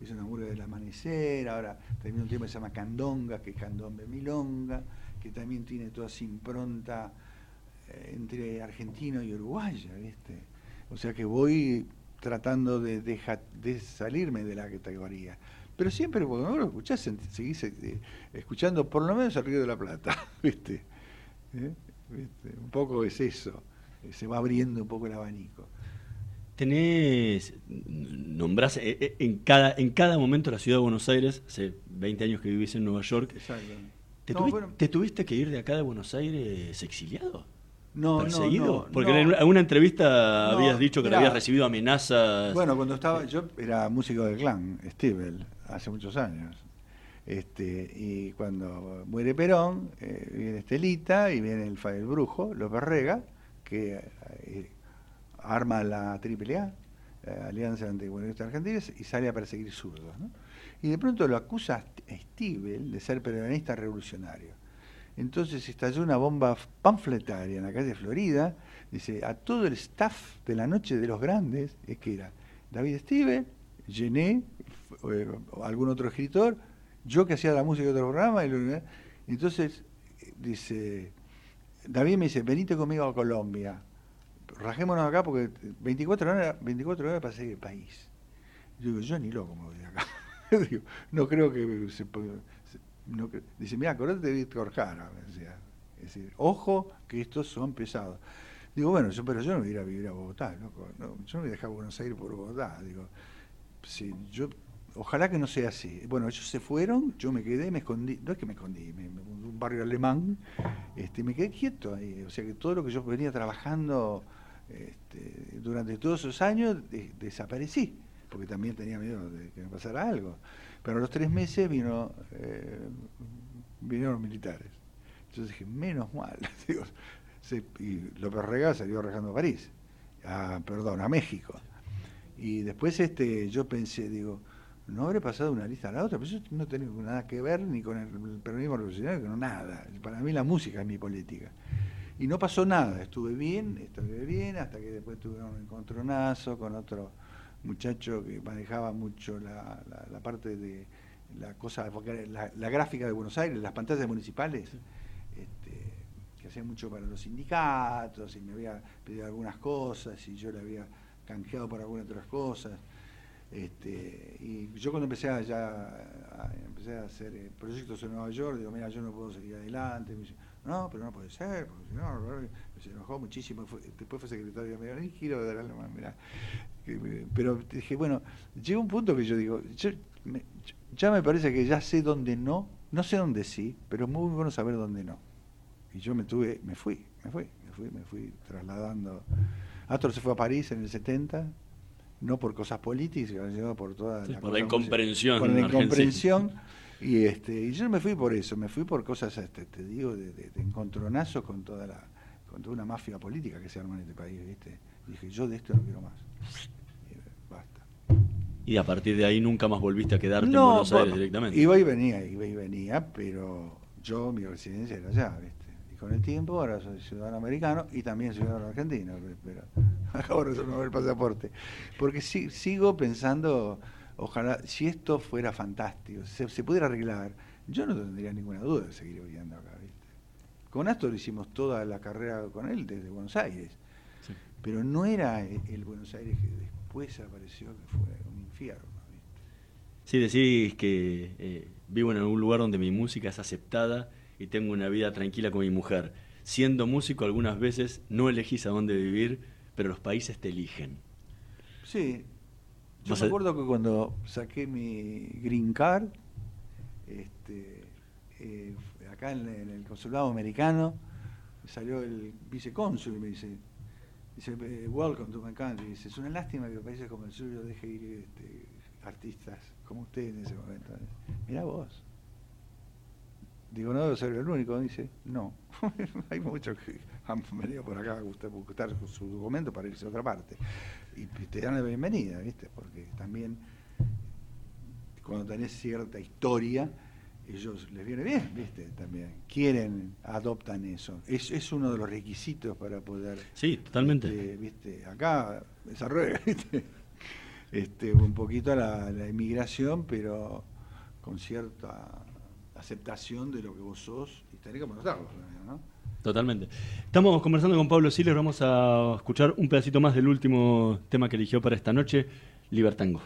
Es una murga del amanecer, ahora también un tema que se llama Candonga, que es Candombe Milonga, que también tiene toda esa impronta eh, entre argentino y uruguaya, ¿viste? O sea que voy tratando de, de, salirme de la categoría. Pero siempre cuando vos lo escuchás, seguís eh, escuchando por lo menos el Río de la Plata, ¿viste? ¿Eh? ¿Viste? Un poco es eso, eh, se va abriendo un poco el abanico. Tenés, nombrás en cada, en cada momento la ciudad de Buenos Aires, hace 20 años que vivís en Nueva York. Exacto. ¿Te, ¿Te, tuviste que ir de acá de Buenos Aires exiliado? No, perseguido? No, Porque en alguna entrevista habías dicho que habías recibido amenazas. Bueno, cuando estaba, yo era músico del clan, Stivel, hace muchos años. Este, y cuando muere Perón, eh, viene Estelita y viene el, el brujo, López Rega, que eh, arma la AAA, eh, Alianza Anticomunistas Argentinas, y sale a perseguir zurdos. Y de pronto lo acusa a Stivel de ser peronista revolucionario entonces estalló una bomba panfletaria en la calle Florida, dice, a todo el staff de la noche de los grandes, es que era David Steve, Gené, eh, algún otro escritor, yo que hacía la música de otro programa, entonces dice, David me dice, venite conmigo a Colombia, rajémonos acá porque 24 horas, 24 horas para seguir el país. Yo digo, yo ni loco me voy de acá. no creo que se pueda dice, mira, acordate de Víctor Jara. Es decir, ojo que estos son pesados. Digo, bueno, pero yo no voy a ir a vivir a Bogotá, loco. No, yo no voy a dejar Buenos Aires por Bogotá. Digo, sí, yo, ojalá que no sea así. Bueno, ellos se fueron, yo me quedé, me escondí, no es que me escondí, me, un barrio alemán, este, me quedé quieto ahí. O sea que todo lo que yo venía trabajando este, durante todos esos años desaparecí, porque también tenía miedo de que me pasara algo. Pero a los tres meses vino, eh, vinieron los militares. Entonces dije, menos mal. y López Rega salió rejando a París, a, perdón, a México. Y después este, yo pensé, digo, no habré pasado una lista a la otra, pero yo no tengo nada que ver ni con el peronismo revolucionario, nada. Para mí la música es mi política. Y no pasó nada, estuve bien, estuve bien, hasta que después tuve un encontronazo con otro muchacho que manejaba mucho la, parte de la cosa, la, la, gráfica de Buenos Aires, las pantallas municipales, este, que hacía mucho para los sindicatos y me había pedido algunas cosas y yo le había canjeado por algunas otras cosas. Este, y yo cuando empecé a, ya, empecé a hacer eh, proyectos en Nueva York, digo, mira, yo no puedo seguir adelante. No, pero no puede ser, porque si no, se enojó muchísimo. después fue secretario de giro de dar. Pero dije, bueno, llega un punto que yo digo, ya me parece que ya sé dónde no, no sé dónde sí, pero es muy bueno saber dónde no. Y yo me tuve, me fui, me fui, me fui, me fui trasladando. Astor se fue a París en el 70, no por cosas políticas, sino por toda la, por la incomprensión. Por la incomprensión. Y, este, y yo me fui por eso, me fui por cosas, este, te digo, de, de, encontronazos con toda la con toda una mafia política que se arma en este país, ¿viste? dije, yo de esto no quiero más. basta. Y a partir de ahí nunca más volviste a quedarte en Buenos Aires directamente. Iba y venía, iba y venía, pero yo, mi residencia era allá, ¿viste? Y con el tiempo ahora soy ciudadano americano y también ciudadano argentino, pero acabo de resolver el pasaporte. Porque sigo pensando Ojalá, si esto fuera fantástico, se, se pudiera arreglar, yo no tendría ninguna duda de seguir viviendo acá, ¿viste? Con Astor hicimos toda la carrera con él desde Buenos Aires, pero no era el Buenos Aires que después apareció, que fue un infierno. Sí, decís que eh, vivo en algún lugar donde mi música es aceptada y tengo una vida tranquila con mi mujer. Siendo músico algunas veces no elegís a dónde vivir, pero los países te eligen. Sí, yo me acuerdo que cuando saqué mi green card, este, eh, acá en, el consulado americano, salió el vicecónsul y me dice, dice, eh, welcome to my country. Dice, es una lástima que países como el suyo deje ir este, artistas como usted en ese momento. Mirá vos. Digo, no debo ser el único. Dice, no. Hay muchos que han venido por acá a buscar su documento para irse a otra parte y te dan la bienvenida, ¿viste? Porque también cuando tenés cierta historia, ellos les viene bien, ¿viste? También quieren, adoptan eso. Es, es uno de los requisitos para poder. Sí, totalmente. Este, ¿viste? Acá desarrolla, ¿viste? Este, un poquito la, la inmigración, pero con cierta aceptación de lo que vos sos y tenés que. Totalmente. Estamos conversando con Pablo Siles, vamos a escuchar un pedacito más del último tema que eligió para esta noche, Libertango.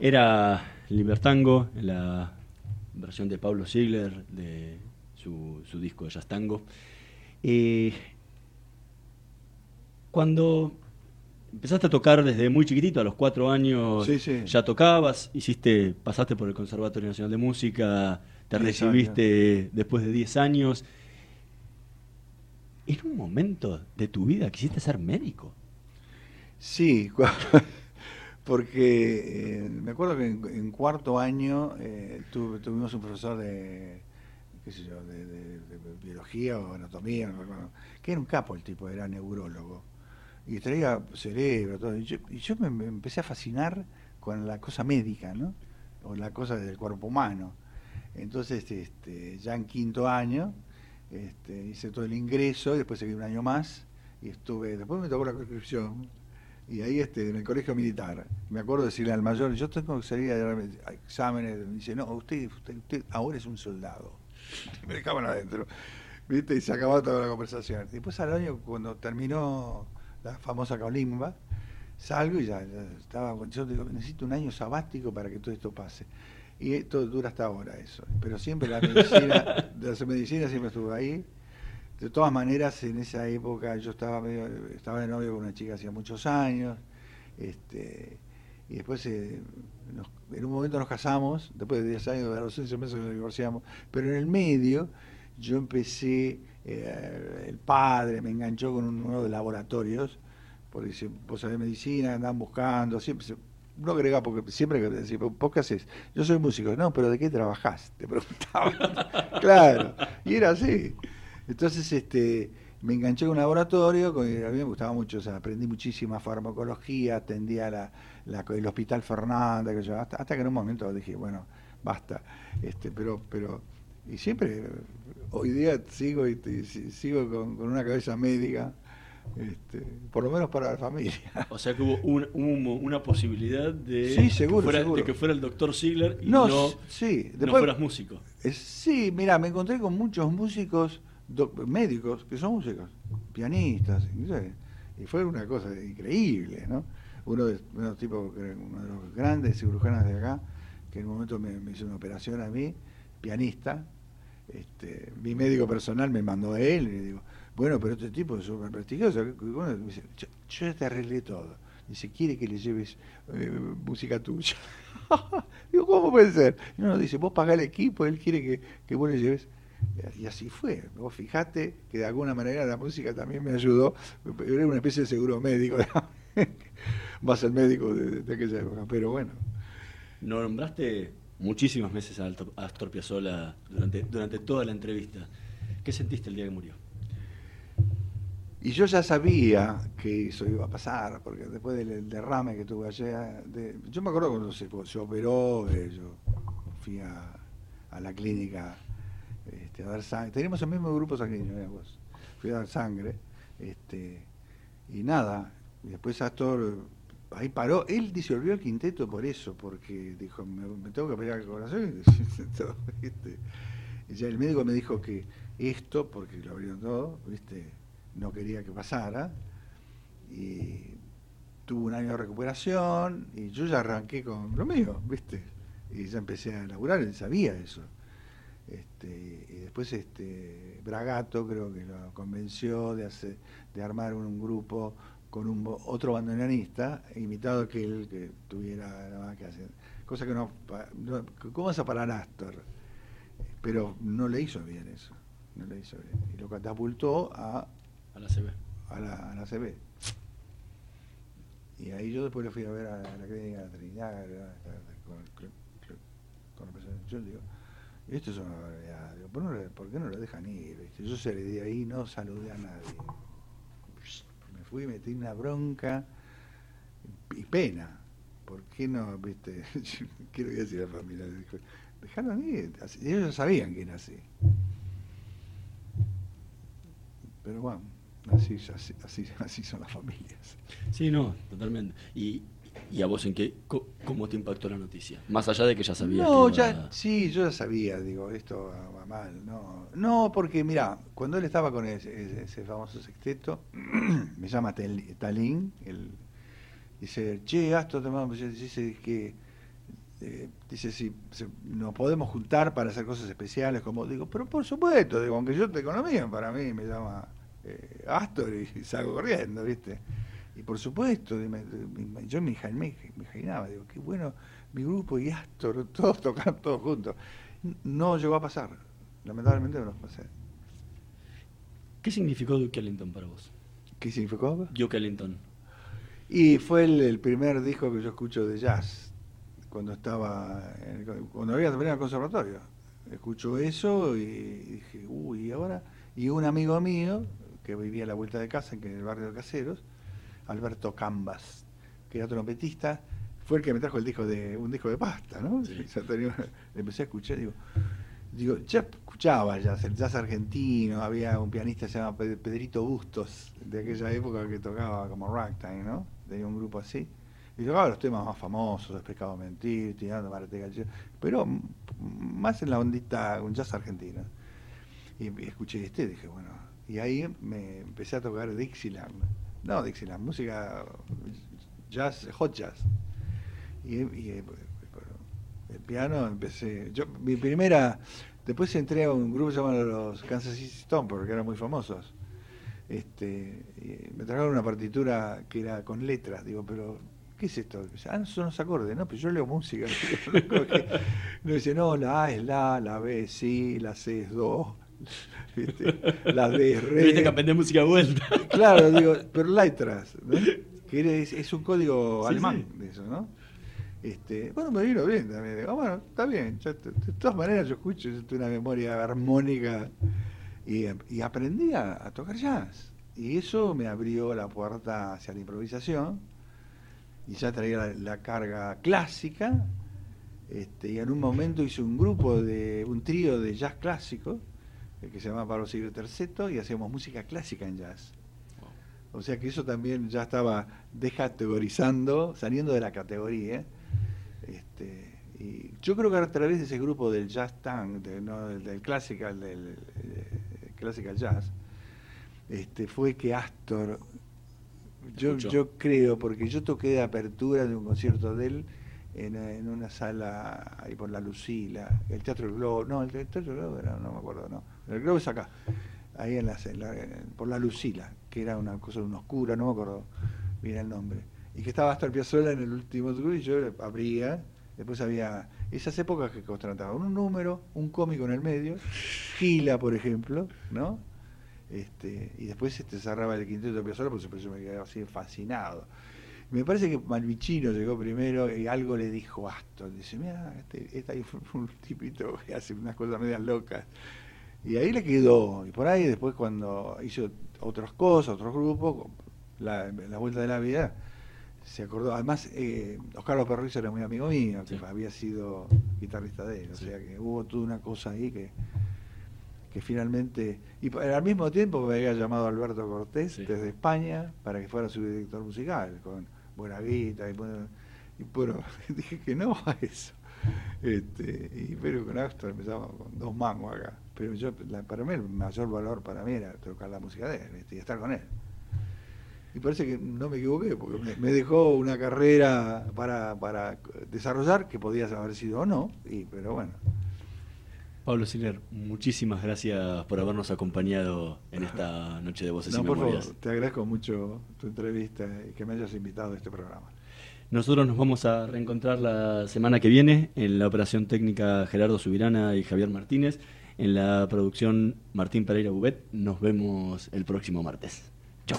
Era Libertango, la versión de Pablo Ziegler de su, su disco Jazz Tango. Eh, cuando empezaste a tocar desde muy chiquitito, a los cuatro años, Sí, sí. ya tocabas, hiciste, pasaste por el Conservatorio Nacional de Música, te Diez recibiste después de 10 años. ¿En un momento de tu vida quisiste ser médico? Sí, porque eh, me acuerdo que en, cuarto año eh, tu- tuvimos un profesor de, qué sé yo, de, biología o anatomía, no recuerdo, que era un capo el tipo, era neurólogo. Y traía cerebro, todo. Y yo, y yo me, me empecé a fascinar con la cosa médica, ¿no? O la cosa del cuerpo humano. Entonces, este, ya en quinto año, este, hice todo el ingreso y después seguí un año más y estuve, después me tocó la conscripción y ahí este, en el colegio militar, me acuerdo decirle al mayor, yo tengo que salir a dar exámenes, me dice, no, usted, usted, usted ahora es un soldado. Me dejaban adentro, ¿viste? Y se acababa toda la conversación. Después al año, cuando terminó la famosa Colimba, salgo y ya, ya estaba, yo digo, necesito un año sabático para que todo esto pase. Y esto dura hasta ahora eso. Pero siempre la medicina, la medicina siempre estuvo ahí. De todas maneras, en esa época yo estaba medio, estaba de novio con una chica hacía muchos años, este, y después eh, en un momento nos casamos, después de 10 años, a los 11 meses nos divorciamos, pero en el medio yo empecé, eh, el padre me enganchó con un- uno de laboratorios, porque dice, vos sabés medicina, andan buscando, siempre se- no agregaba, porque siempre que decía, ¿vos qué haces? Yo soy músico, no, pero ¿de qué trabajás? Te preguntaba. claro, y era así. Entonces, este, me enganché con un laboratorio, a mí me gustaba mucho, o sea, aprendí muchísima farmacología, atendía la, la- el Hospital Fernanda, que yo, hasta, hasta que en un momento dije, bueno, basta. Este, pero, pero, y siempre, hoy día sigo, y te- si- sigo con, con una cabeza médica, este, por lo menos para la familia. O sea que hubo un- un- una posibilidad de, Sí, seguro, que fuera, seguro. de que fuera el doctor Ziegler y No, no, sí, no después- fueras músico. Es- sí, mira, me encontré con muchos músicos, médicos, que son músicos, pianistas, y fue una cosa increíble, ¿no? Uno de, uno de los uno de los grandes cirujanos de acá, que en un momento me, hizo una operación a mí, pianista, este, mi médico personal me mandó a él y le digo, bueno, pero este tipo es súper prestigioso. Me dice, yo, ya te arreglé todo. Dice, quiere que le lleves eh, música tuya. digo, ¿cómo puede ser? Y no, dice, vos pagás el equipo, él quiere que, que vos le lleves. Y así fue. Vos fijate que de alguna manera la música también me ayudó. Era una especie de seguro médico. Vas al médico de, de, aquella época. Pero bueno. No nombraste muchísimas veces a Astor Piazzolla durante, durante toda la entrevista. ¿Qué sentiste el día que murió? Y yo ya sabía que eso iba a pasar, porque después del derrame que tuve ayer, yo me acuerdo cuando se, operó, eh, yo fui a, la clínica a dar sangre. Teníamos el mismo grupo sanguíneo, vos. Fui a dar sangre, este, y nada. Después Astor ahí paró. Él disolvió el quinteto por eso, porque dijo, me, tengo que pelear el corazón. y ya el médico me dijo que esto, porque lo abrieron todo, ¿viste? no quería que pasara. Y tuvo un año de recuperación y yo ya arranqué con lo mío, ¿viste? Y ya empecé a laburar, él sabía eso. Este, y después este Bragato creo que lo convenció de hacer, de armar un, grupo con un otro bandoneonista, invitado que él que tuviera nada más que hacer. Cosa que no, no ¿cómo vas a parar Astor? Pero no le hizo bien eso, no le hizo bien. Y lo catapultó a a la CB. A la, a la CB. Y ahí yo después le fui a ver a la clínica de la Trinidad, con, el, con. Yo le digo, esto es una barbaridad. Digo, ¿por, no, ¿por qué no lo dejan ir? ¿viste? Yo salí de ahí, no saludé a nadie. Me fui, metí una bronca y pena. ¿Por qué no, viste? Quiero decir a la familia, dejaron ir. Ellos ya sabían que era así. Pero bueno. Así, así, son las familias. Sí, no, totalmente. ¿Y, y a vos en qué, cómo te impactó la noticia? Más allá de que ya sabías. No, ya, sí, yo ya sabía, digo, esto va mal. No, no porque mira, cuando él estaba con ese, ese famoso sexteto, me llama Talín, él dice, che, Astro, dice que eh, dice si nos podemos juntar para hacer cosas especiales, como digo, pero por supuesto, digo, aunque yo te economía, para mí me llama eh, Astor y, salgo corriendo, ¿viste? Y por supuesto, yo me, imaginaba, digo, qué bueno, mi grupo y Astor, todos tocando todos juntos. No llegó a pasar, lamentablemente no lo pasé. ¿Qué significó Duke Ellington para vos? ¿Qué significó? Duke Ellington. Y fue el, primer disco que yo escucho de jazz, cuando estaba, cuando había terminado el conservatorio. Escucho eso y dije, uy, ¿y ahora? Y un amigo mío, que vivía a la vuelta de casa, en el barrio de Caseros, Alberto Cambas, que era trompetista, fue el que me trajo el disco de un disco de pasta, ¿no? empecé a escuchar, digo, digo, ya escuchaba jazz, el jazz argentino, había un pianista que se llama Pedrito Bustos, de aquella época que tocaba como ragtime, ¿no? Tenía un grupo así. Y tocaba los temas más famosos, Despecado Mentir, Tirando Marate pero más en la ondita, un jazz argentino. Y escuché este y dije, bueno, y ahí me empecé a tocar Dixieland. No, Dixieland, música jazz, hot jazz. Y, eh, el piano empecé. Yo, mi primera. Después entré a un grupo llamado los Kansas City Stompers, que eran muy famosos. Este, y me trajeron una partitura que era con letras. Digo, pero ¿qué es esto? Ah, son los acordes, no, pero yo leo música. no dice, no, la A es la, la B es sí, la C es do, ¿viste? La D re. Viste que aprendés música vuelta. Claro, digo, pero letras, ¿no? que es, un código alemán de eso, ¿no? Este, bueno, me vino bien también. Digo, ah, bueno, está bien. de, todas maneras, yo escucho, yo tengo una memoria armónica y, y aprendí a, tocar jazz. Y eso me abrió la puerta hacia la improvisación y ya traía la, carga clásica. Este, y en un momento hice un grupo de un trío de jazz clásico que se llamaba Pablo Siglo Terceto, y hacíamos música clásica en jazz. O sea que eso también ya estaba descategorizando, saliendo de la categoría. Este, y yo creo que a través de ese grupo del jazz tank, del, classical, del, classical jazz, este, fue que Astor, yo, yo creo, porque yo toqué de apertura de un concierto de él en, una sala ahí por la Lucila, el Teatro del Globo, no, el Teatro del Globo era, no me acuerdo, no, el Globo es acá, ahí en la, por la Lucila, que era una cosa de una oscura, no me acuerdo bien el nombre, y que estaba hasta el Piazzolla en el último y yo abría, después había esas épocas que contrataban un número, un cómico en el medio, Gila, por ejemplo, ¿no? Este, y después este cerraba el quinteto de Piazzolla, por eso me quedé así fascinado. Me parece que Malvicino llegó primero y algo le dijo a Astor. Dice, mira, este, este ahí fue un tipito que hace unas cosas medias locas. Y ahí le quedó. Y por ahí después cuando hizo otras cosas, otros grupos, la, la Vuelta de la Vida, se acordó. Además, eh, Oscar López era muy amigo mío, que había sido guitarrista de él. O sea que hubo toda una cosa ahí que, que finalmente... Y al mismo tiempo me había llamado Alberto Cortés desde España para que fuera su director musical, con buena guita y bueno, y dije que no a eso. Este, y pero con Astor empezamos con dos mangos acá. Pero yo, la- para mí el mayor valor para mí era tocar la música de él ¿viste? y estar con él. Y parece que no me equivoqué, porque me, me dejó una carrera para, para desarrollar que podía haber sido o no, y, pero bueno. Pablo Siller, muchísimas gracias por habernos acompañado en esta noche de Voces No, y por Memorias. favor, te agradezco mucho tu entrevista y que me hayas invitado a este programa. Nosotros nos vamos a reencontrar la semana que viene en la operación técnica Gerardo Subirana y Javier Martínez. En la producción Martín Pereira Bubet. Nos vemos el próximo martes. Chao.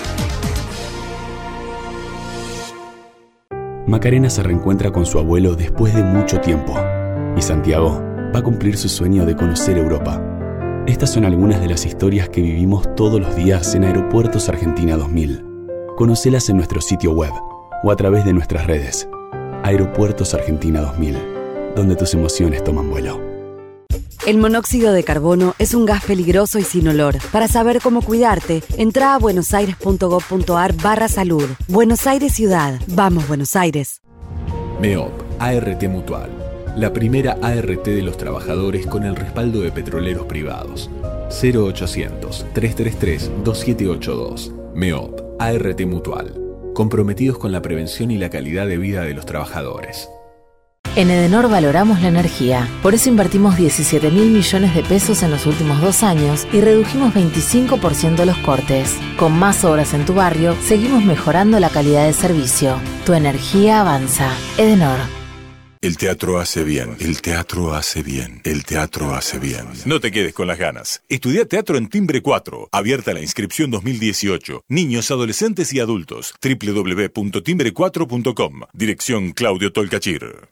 Macarena se reencuentra con su abuelo después de mucho tiempo y Santiago va a cumplir su sueño de conocer Europa. Estas son algunas de las historias que vivimos todos los días en Aeropuertos Argentina 2000. Conocelas en nuestro sitio web o a través de nuestras redes. Aeropuertos Argentina 2000, donde tus emociones toman vuelo. El monóxido de carbono es un gas peligroso y sin olor. Para saber cómo cuidarte, entra a buenosaires.gov.ar barra salud. Buenos Aires Ciudad. Vamos, Buenos Aires. MEOP, ART Mutual. La primera ART de los trabajadores con el respaldo de petroleros privados. 0800-333-2782. MEOP, ART Mutual. Comprometidos con la prevención y la calidad de vida de los trabajadores. En Edenor valoramos la energía, por eso invertimos 17 mil millones de pesos en los últimos dos años y redujimos 25% los cortes. Con más obras en tu barrio, seguimos mejorando la calidad de servicio. Tu energía avanza. Edenor. El teatro hace bien, el teatro hace bien, el teatro hace bien. No te quedes con las ganas. Estudia teatro en Timbre 4. Abierta la inscripción 2018. Niños, adolescentes y adultos. www.timbre4.com. Dirección Claudio Tolcachir.